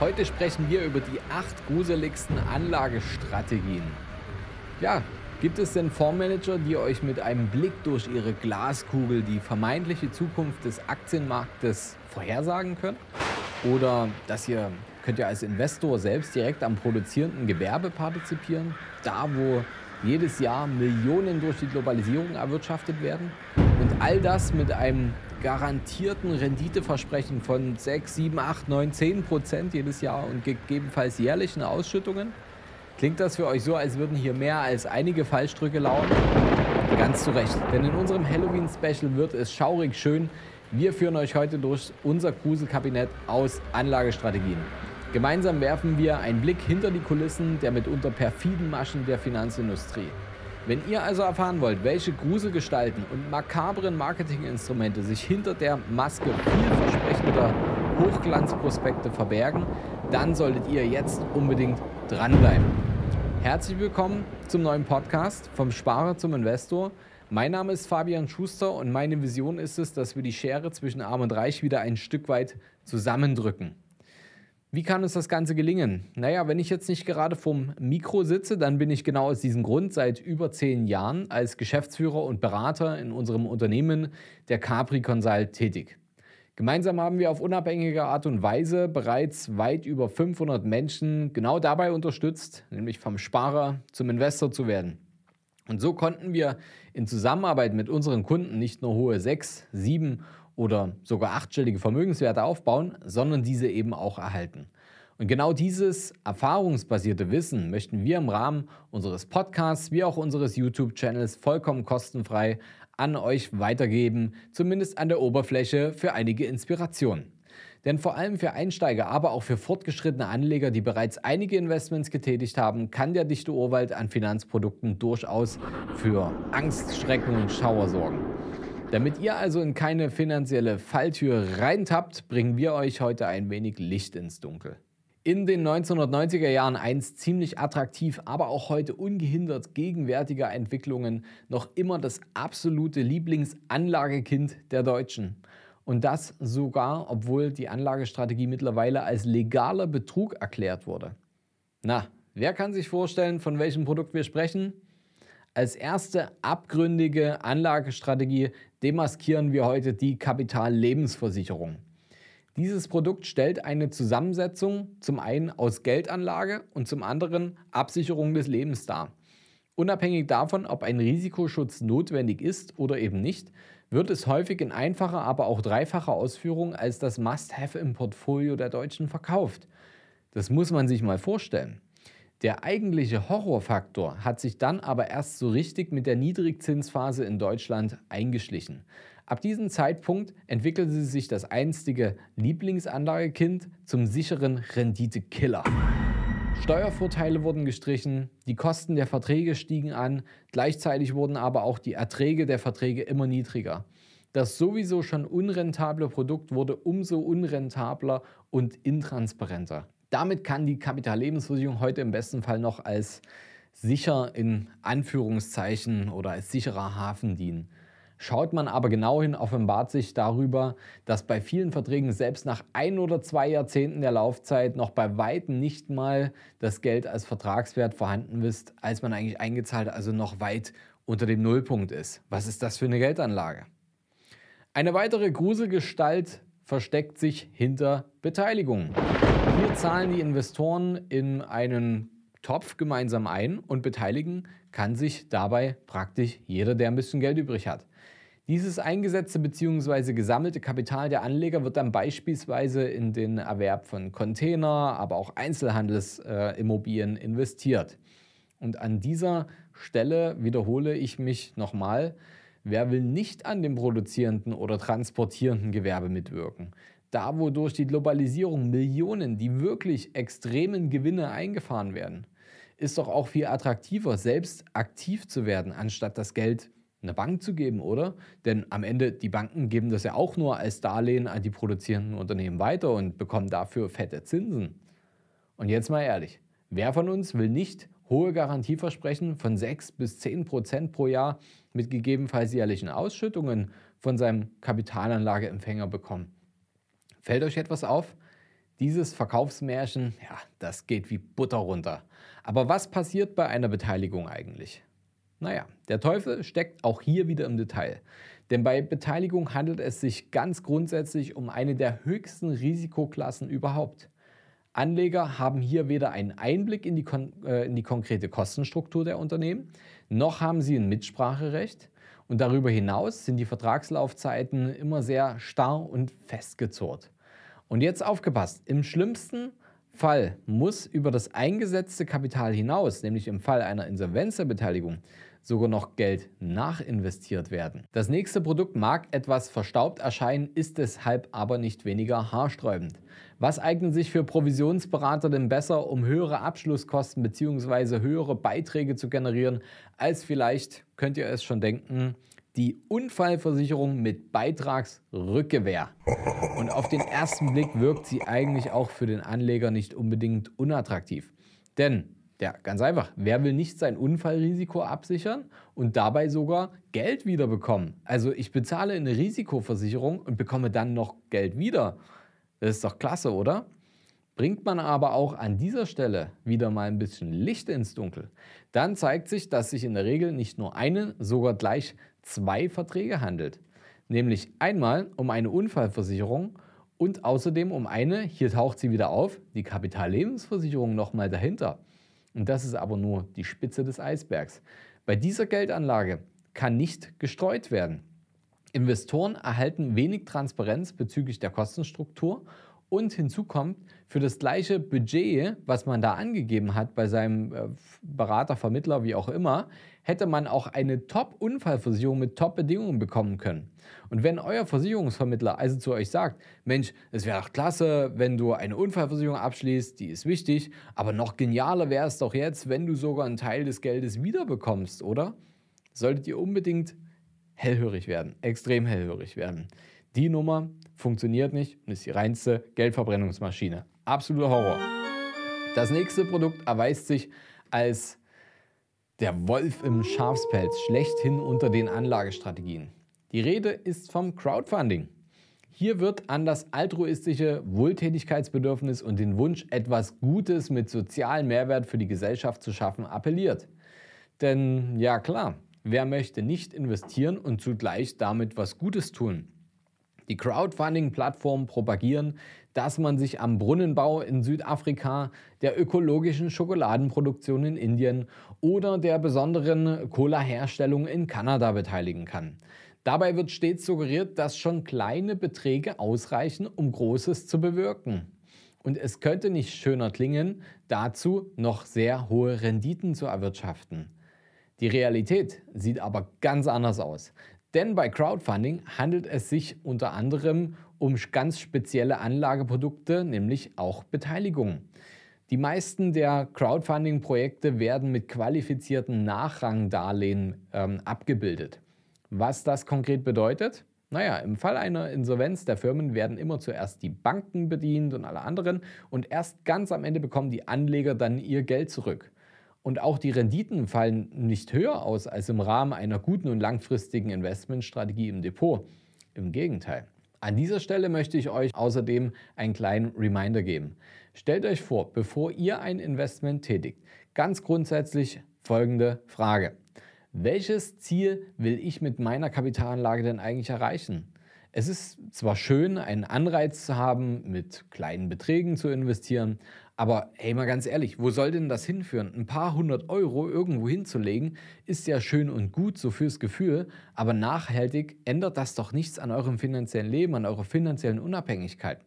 Heute sprechen wir über die acht gruseligsten Anlagestrategien. Ja, gibt es denn Fondsmanager, die euch mit einem Blick durch ihre Glaskugel die vermeintliche Zukunft des Aktienmarktes vorhersagen können? Oder dass ihr könnt ihr als Investor selbst direkt am produzierenden Gewerbe partizipieren, da wo jedes Jahr Millionen durch die Globalisierung erwirtschaftet werden. Und all das mit einem garantierten Renditeversprechen von 6, 7, 8, 9, 10 Prozent jedes Jahr und gegebenenfalls jährlichen Ausschüttungen. Klingt das für euch so, als würden hier mehr als einige Fallstrücke lauern? Ganz zu Recht, denn in unserem Halloween-Special wird es schaurig schön. Wir führen euch heute durch unser Gruselkabinett aus Anlagestrategien. Gemeinsam werfen wir einen Blick hinter die Kulissen der mitunter perfiden Maschen der Finanzindustrie. Wenn ihr also erfahren wollt, welche Gruselgestalten und makabren Marketinginstrumente sich hinter der Maske vielversprechender Hochglanzprospekte verbergen, dann solltet ihr jetzt unbedingt dranbleiben. Herzlich willkommen zum neuen Podcast vom Sparer zum Investor. Mein Name ist Fabian Schuster und meine Vision ist es, dass wir die Schere zwischen Arm und Reich wieder ein Stück weit zusammendrücken. Wie kann uns das Ganze gelingen? Naja, wenn ich jetzt nicht gerade vorm Mikro sitze, dann bin ich genau aus diesem Grund seit über zehn Jahren als Geschäftsführer und Berater in unserem Unternehmen der Capri Consult tätig. Gemeinsam haben wir auf unabhängige Art und Weise bereits weit über 500 Menschen genau dabei unterstützt, nämlich vom Sparer zum Investor zu werden. Und so konnten wir in Zusammenarbeit mit unseren Kunden nicht nur hohe sechs, sieben oder sogar achtstellige Vermögenswerte aufbauen, sondern diese eben auch erhalten. Und genau dieses erfahrungsbasierte Wissen möchten wir im Rahmen unseres Podcasts wie auch unseres YouTube-Channels vollkommen kostenfrei an euch weitergeben, zumindest an der Oberfläche für einige Inspirationen. Denn vor allem für Einsteiger, aber auch für fortgeschrittene Anleger, die bereits einige Investments getätigt haben, kann der dichte Urwald an Finanzprodukten durchaus für Angst, Schrecken und Schauer sorgen. Damit ihr also in keine finanzielle Falltür reintappt, bringen wir euch heute ein wenig Licht ins Dunkel. In den 1990er Jahren einst ziemlich attraktiv, aber auch heute ungehindert gegenwärtiger Entwicklungen noch immer das absolute Lieblingsanlagekind der Deutschen. Und das sogar, obwohl die Anlagestrategie mittlerweile als legaler Betrug erklärt wurde. Na, wer kann sich vorstellen, von welchem Produkt wir sprechen? Als erste abgründige Anlagestrategie demaskieren wir heute die Kapitallebensversicherung. Dieses Produkt stellt eine Zusammensetzung zum einen aus Geldanlage und zum anderen Absicherung des Lebens dar. Unabhängig davon, ob ein Risikoschutz notwendig ist oder eben nicht, wird es häufig in einfacher, aber auch dreifacher Ausführung als das Must-Have im Portfolio der Deutschen verkauft. Das muss man sich mal vorstellen. Der eigentliche Horrorfaktor hat sich dann aber erst so richtig mit der Niedrigzinsphase in Deutschland eingeschlichen. Ab diesem Zeitpunkt entwickelte sich das einstige Lieblingsanlagekind zum sicheren Renditekiller. Steuervorteile wurden gestrichen, die Kosten der Verträge stiegen an, gleichzeitig wurden aber auch die Erträge der Verträge immer niedriger. Das sowieso schon unrentable Produkt wurde umso unrentabler und intransparenter. Damit kann die Kapitallebensversicherung heute im besten Fall noch als sicher in Anführungszeichen oder als sicherer Hafen dienen. Schaut man aber genau hin, offenbart sich darüber, dass bei vielen Verträgen selbst nach ein oder zwei Jahrzehnten der Laufzeit noch bei weitem nicht mal das Geld als Vertragswert vorhanden ist, als man eigentlich eingezahlt, also noch weit unter dem Nullpunkt ist. Was ist das für eine Geldanlage? Eine weitere Gruselgestalt versteckt sich hinter Beteiligung. Hier zahlen die Investoren in einen Topf gemeinsam ein und beteiligen kann sich dabei praktisch jeder, der ein bisschen Geld übrig hat. Dieses eingesetzte bzw. gesammelte Kapital der Anleger wird dann beispielsweise in den Erwerb von Container, aber auch Einzelhandelsimmobilien äh, investiert. Und an dieser Stelle wiederhole ich mich nochmal, wer will nicht an dem produzierenden oder transportierenden Gewerbe mitwirken? Da wo durch die Globalisierung Millionen, die wirklich extremen Gewinne eingefahren werden, ist doch auch viel attraktiver, selbst aktiv zu werden, anstatt das Geld einer Bank zu geben, oder? Denn am Ende, die Banken geben das ja auch nur als Darlehen an die produzierenden Unternehmen weiter und bekommen dafür fette Zinsen. Und jetzt mal ehrlich, wer von uns will nicht hohe Garantieversprechen von 6 bis 10 Prozent pro Jahr mit gegebenenfalls jährlichen Ausschüttungen von seinem Kapitalanlageempfänger bekommen? Fällt euch etwas auf? Dieses Verkaufsmärchen, ja, das geht wie Butter runter. Aber was passiert bei einer Beteiligung eigentlich? Naja, der Teufel steckt auch hier wieder im Detail. Denn bei Beteiligung handelt es sich ganz grundsätzlich um eine der höchsten Risikoklassen überhaupt. Anleger haben hier weder einen Einblick in die, äh, in die konkrete Kostenstruktur der Unternehmen, noch haben sie ein Mitspracherecht. Und darüber hinaus sind die Vertragslaufzeiten immer sehr starr und festgezurrt. Und jetzt aufgepasst, im schlimmsten Fall muss über das eingesetzte Kapital hinaus, nämlich im Fall einer Insolvenz der Beteiligung, sogar noch Geld nachinvestiert werden. Das nächste Produkt mag etwas verstaubt erscheinen, ist deshalb aber nicht weniger haarsträubend. Was eignet sich für Provisionsberater denn besser, um höhere Abschlusskosten bzw. höhere Beiträge zu generieren, als vielleicht, könnt ihr es schon denken, die Unfallversicherung mit Beitragsrückgewehr. Und auf den ersten Blick wirkt sie eigentlich auch für den Anleger nicht unbedingt unattraktiv. Denn ja, ganz einfach. Wer will nicht sein Unfallrisiko absichern und dabei sogar Geld wiederbekommen? Also ich bezahle eine Risikoversicherung und bekomme dann noch Geld wieder. Das ist doch klasse, oder? Bringt man aber auch an dieser Stelle wieder mal ein bisschen Licht ins Dunkel, dann zeigt sich, dass sich in der Regel nicht nur eine, sogar gleich zwei Verträge handelt. Nämlich einmal um eine Unfallversicherung und außerdem um eine, hier taucht sie wieder auf, die Kapitallebensversicherung nochmal dahinter. Und das ist aber nur die Spitze des Eisbergs. Bei dieser Geldanlage kann nicht gestreut werden. Investoren erhalten wenig Transparenz bezüglich der Kostenstruktur und hinzu kommt, für das gleiche Budget, was man da angegeben hat bei seinem äh, Berater, Vermittler, wie auch immer, hätte man auch eine Top-Unfallversicherung mit Top-Bedingungen bekommen können. Und wenn euer Versicherungsvermittler also zu euch sagt, Mensch, es wäre doch klasse, wenn du eine Unfallversicherung abschließt, die ist wichtig, aber noch genialer wäre es doch jetzt, wenn du sogar einen Teil des Geldes wiederbekommst, oder? Solltet ihr unbedingt hellhörig werden, extrem hellhörig werden. Die Nummer funktioniert nicht und ist die reinste Geldverbrennungsmaschine. Absoluter Horror. Das nächste Produkt erweist sich als der Wolf im Schafspelz schlechthin unter den Anlagestrategien. Die Rede ist vom Crowdfunding. Hier wird an das altruistische Wohltätigkeitsbedürfnis und den Wunsch, etwas Gutes mit sozialem Mehrwert für die Gesellschaft zu schaffen, appelliert. Denn ja klar, wer möchte nicht investieren und zugleich damit was Gutes tun? Die Crowdfunding-Plattformen propagieren, dass man sich am Brunnenbau in Südafrika, der ökologischen Schokoladenproduktion in Indien oder der besonderen Cola-Herstellung in Kanada beteiligen kann. Dabei wird stets suggeriert, dass schon kleine Beträge ausreichen, um Großes zu bewirken. Und es könnte nicht schöner klingen, dazu noch sehr hohe Renditen zu erwirtschaften. Die Realität sieht aber ganz anders aus. Denn bei Crowdfunding handelt es sich unter anderem um ganz spezielle Anlageprodukte, nämlich auch Beteiligungen. Die meisten der Crowdfunding-Projekte werden mit qualifizierten Nachrangdarlehen ähm, abgebildet. Was das konkret bedeutet? Naja, im Fall einer Insolvenz der Firmen werden immer zuerst die Banken bedient und alle anderen und erst ganz am Ende bekommen die Anleger dann ihr Geld zurück. Und auch die Renditen fallen nicht höher aus als im Rahmen einer guten und langfristigen Investmentstrategie im Depot. Im Gegenteil. An dieser Stelle möchte ich euch außerdem einen kleinen Reminder geben. Stellt euch vor, bevor ihr ein Investment tätigt, ganz grundsätzlich folgende Frage. Welches Ziel will ich mit meiner Kapitalanlage denn eigentlich erreichen? Es ist zwar schön, einen Anreiz zu haben, mit kleinen Beträgen zu investieren, aber hey, mal ganz ehrlich, wo soll denn das hinführen? Ein paar hundert Euro irgendwo hinzulegen, ist ja schön und gut, so fürs Gefühl, aber nachhaltig ändert das doch nichts an eurem finanziellen Leben, an eurer finanziellen Unabhängigkeit.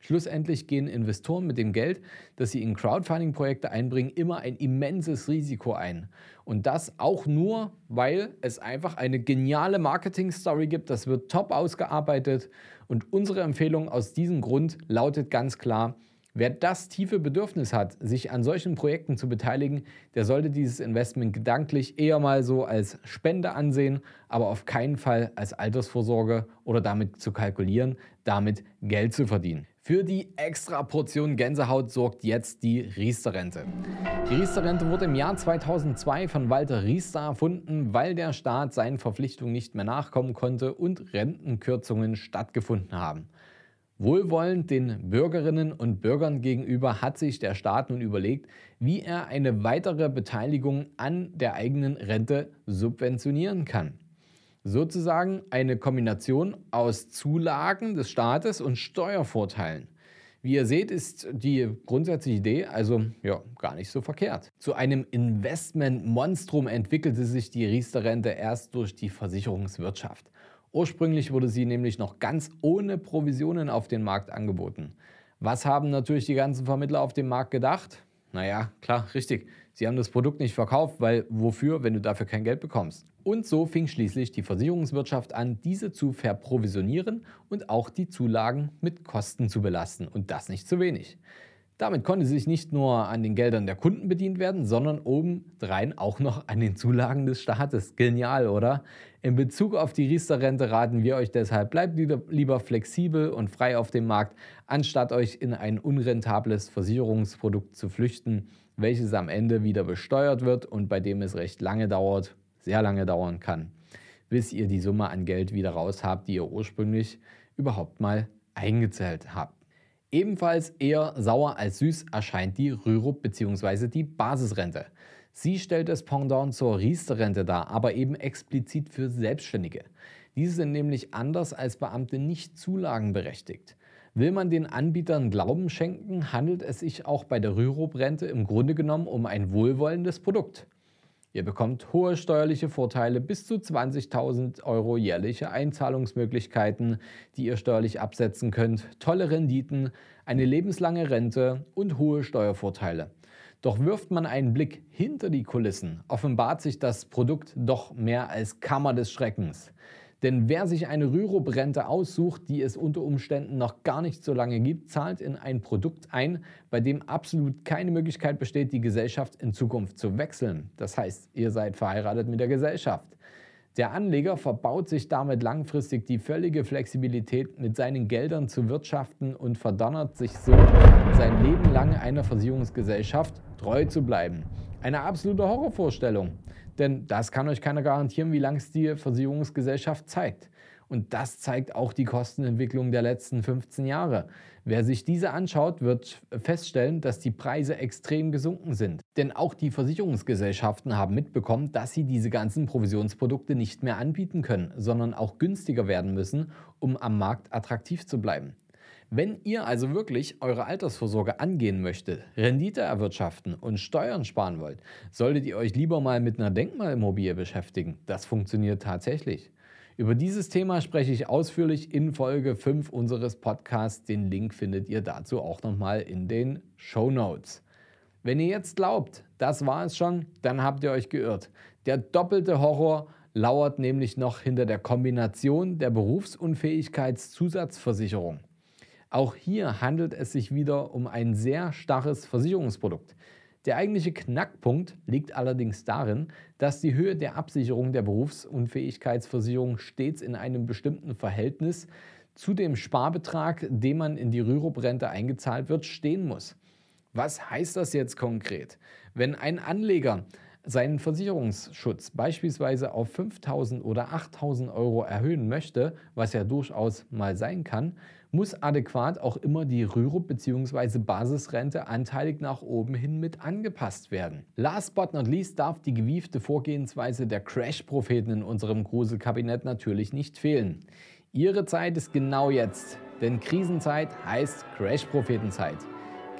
Schlussendlich gehen Investoren mit dem Geld, das sie in Crowdfunding-Projekte einbringen, immer ein immenses Risiko ein. Und das auch nur, weil es einfach eine geniale Marketing-Story gibt. Das wird top ausgearbeitet. Und unsere Empfehlung aus diesem Grund lautet ganz klar, Wer das tiefe Bedürfnis hat, sich an solchen Projekten zu beteiligen, der sollte dieses Investment gedanklich eher mal so als Spende ansehen, aber auf keinen Fall als Altersvorsorge oder damit zu kalkulieren, damit Geld zu verdienen. Für die extra Portion Gänsehaut sorgt jetzt die Riester-Rente. Die Riester-Rente wurde im Jahr 2002 von Walter Riester erfunden, weil der Staat seinen Verpflichtungen nicht mehr nachkommen konnte und Rentenkürzungen stattgefunden haben. Wohlwollend den Bürgerinnen und Bürgern gegenüber hat sich der Staat nun überlegt, wie er eine weitere Beteiligung an der eigenen Rente subventionieren kann. Sozusagen eine Kombination aus Zulagen des Staates und Steuervorteilen. Wie ihr seht, ist die grundsätzliche Idee also ja, gar nicht so verkehrt. Zu einem Investmentmonstrum entwickelte sich die Riester-Rente erst durch die Versicherungswirtschaft. Ursprünglich wurde sie nämlich noch ganz ohne Provisionen auf den Markt angeboten. Was haben natürlich die ganzen Vermittler auf dem Markt gedacht? Naja, klar, richtig. Sie haben das Produkt nicht verkauft, weil wofür, wenn du dafür kein Geld bekommst? Und so fing schließlich die Versicherungswirtschaft an, diese zu verprovisionieren und auch die Zulagen mit Kosten zu belasten. Und das nicht zu wenig. Damit konnte sich nicht nur an den Geldern der Kunden bedient werden, sondern obendrein auch noch an den Zulagen des Staates. Genial, oder? In Bezug auf die Riester-Rente raten wir euch deshalb, bleibt lieber flexibel und frei auf dem Markt, anstatt euch in ein unrentables Versicherungsprodukt zu flüchten, welches am Ende wieder besteuert wird und bei dem es recht lange dauert, sehr lange dauern kann, bis ihr die Summe an Geld wieder raus habt, die ihr ursprünglich überhaupt mal eingezählt habt. Ebenfalls eher sauer als süß erscheint die Rürup bzw. die Basisrente. Sie stellt das Pendant zur Riester-Rente dar, aber eben explizit für Selbstständige. Diese sind nämlich anders als Beamte nicht zulagenberechtigt. Will man den Anbietern Glauben schenken, handelt es sich auch bei der Rürup-Rente im Grunde genommen um ein wohlwollendes Produkt. Ihr bekommt hohe steuerliche Vorteile bis zu 20.000 Euro jährliche Einzahlungsmöglichkeiten, die ihr steuerlich absetzen könnt, tolle Renditen, eine lebenslange Rente und hohe Steuervorteile. Doch wirft man einen Blick hinter die Kulissen, offenbart sich das Produkt doch mehr als Kammer des Schreckens. Denn wer sich eine Rürup-Rente aussucht, die es unter Umständen noch gar nicht so lange gibt, zahlt in ein Produkt ein, bei dem absolut keine Möglichkeit besteht, die Gesellschaft in Zukunft zu wechseln. Das heißt, ihr seid verheiratet mit der Gesellschaft. Der Anleger verbaut sich damit langfristig die völlige Flexibilität, mit seinen Geldern zu wirtschaften und verdonnert sich so, sein Leben lang einer Versicherungsgesellschaft treu zu bleiben. Eine absolute Horrorvorstellung. Denn das kann euch keiner garantieren, wie lange es die Versicherungsgesellschaft zeigt. Und das zeigt auch die Kostenentwicklung der letzten 15 Jahre. Wer sich diese anschaut, wird feststellen, dass die Preise extrem gesunken sind. Denn auch die Versicherungsgesellschaften haben mitbekommen, dass sie diese ganzen Provisionsprodukte nicht mehr anbieten können, sondern auch günstiger werden müssen, um am Markt attraktiv zu bleiben. Wenn ihr also wirklich eure Altersvorsorge angehen möchtet, Rendite erwirtschaften und Steuern sparen wollt, solltet ihr euch lieber mal mit einer Denkmalimmobilie beschäftigen. Das funktioniert tatsächlich. Über dieses Thema spreche ich ausführlich in Folge 5 unseres Podcasts. Den Link findet ihr dazu auch nochmal in den Show Notes. Wenn ihr jetzt glaubt, das war es schon, dann habt ihr euch geirrt. Der doppelte Horror lauert nämlich noch hinter der Kombination der Berufsunfähigkeitszusatzversicherung. Auch hier handelt es sich wieder um ein sehr starres Versicherungsprodukt. Der eigentliche Knackpunkt liegt allerdings darin, dass die Höhe der Absicherung der Berufsunfähigkeitsversicherung stets in einem bestimmten Verhältnis zu dem Sparbetrag, den man in die Rürup-Rente eingezahlt wird, stehen muss. Was heißt das jetzt konkret? Wenn ein Anleger seinen Versicherungsschutz beispielsweise auf 5.000 oder 8.000 Euro erhöhen möchte, was ja durchaus mal sein kann, muss adäquat auch immer die Rürup bzw. Basisrente anteilig nach oben hin mit angepasst werden. Last but not least darf die gewiefte Vorgehensweise der Crash-Propheten in unserem Gruselkabinett natürlich nicht fehlen. Ihre Zeit ist genau jetzt, denn Krisenzeit heißt Crash-Prophetenzeit.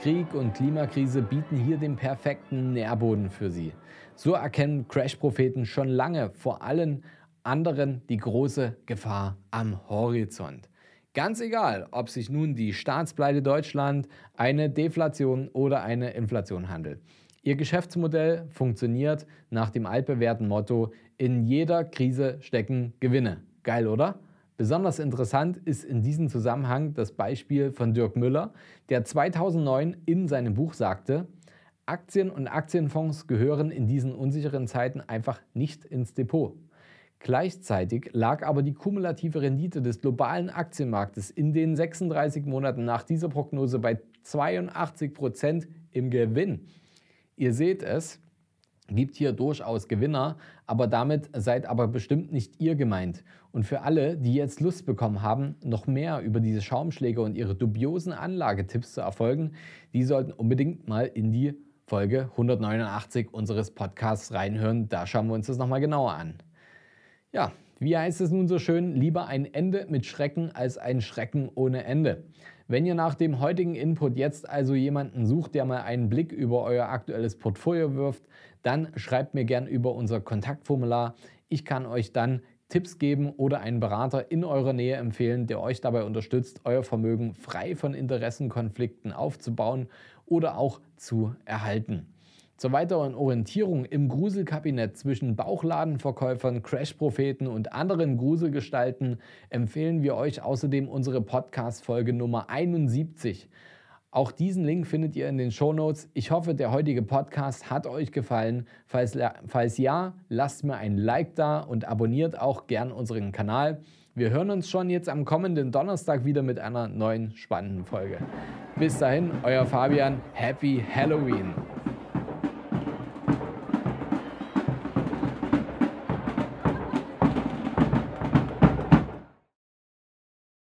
Krieg und Klimakrise bieten hier den perfekten Nährboden für sie. So erkennen Crash-Propheten schon lange vor allen anderen die große Gefahr am Horizont. Ganz egal, ob sich nun die Staatspleite Deutschland, eine Deflation oder eine Inflation handelt. Ihr Geschäftsmodell funktioniert nach dem altbewährten Motto, in jeder Krise stecken Gewinne. Geil, oder? Besonders interessant ist in diesem Zusammenhang das Beispiel von Dirk Müller, der 2009 in seinem Buch sagte, Aktien und Aktienfonds gehören in diesen unsicheren Zeiten einfach nicht ins Depot. Gleichzeitig lag aber die kumulative Rendite des globalen Aktienmarktes in den 36 Monaten nach dieser Prognose bei 82 Prozent im Gewinn. Ihr seht es, gibt hier durchaus Gewinner, aber damit seid aber bestimmt nicht ihr gemeint. Und für alle, die jetzt Lust bekommen haben, noch mehr über diese Schaumschläge und ihre dubiosen Anlagetipps zu erfolgen, die sollten unbedingt mal in die Folge 189 unseres Podcasts reinhören. Da schauen wir uns das nochmal genauer an. Ja, wie heißt es nun so schön, lieber ein Ende mit Schrecken als ein Schrecken ohne Ende. Wenn ihr nach dem heutigen Input jetzt also jemanden sucht, der mal einen Blick über euer aktuelles Portfolio wirft, dann schreibt mir gern über unser Kontaktformular. Ich kann euch dann Tipps geben oder einen Berater in eurer Nähe empfehlen, der euch dabei unterstützt, euer Vermögen frei von Interessenkonflikten aufzubauen oder auch zu erhalten. Zur weiteren Orientierung im Gruselkabinett zwischen Bauchladenverkäufern, Crash-Propheten und anderen Gruselgestalten empfehlen wir euch außerdem unsere Podcast-Folge Nummer 71. Auch diesen Link findet ihr in den Show Notes. Ich hoffe, der heutige Podcast hat euch gefallen. Falls, falls ja, lasst mir ein Like da und abonniert auch gern unseren Kanal. Wir hören uns schon jetzt am kommenden Donnerstag wieder mit einer neuen spannenden Folge. Bis dahin, euer Fabian. Happy Halloween!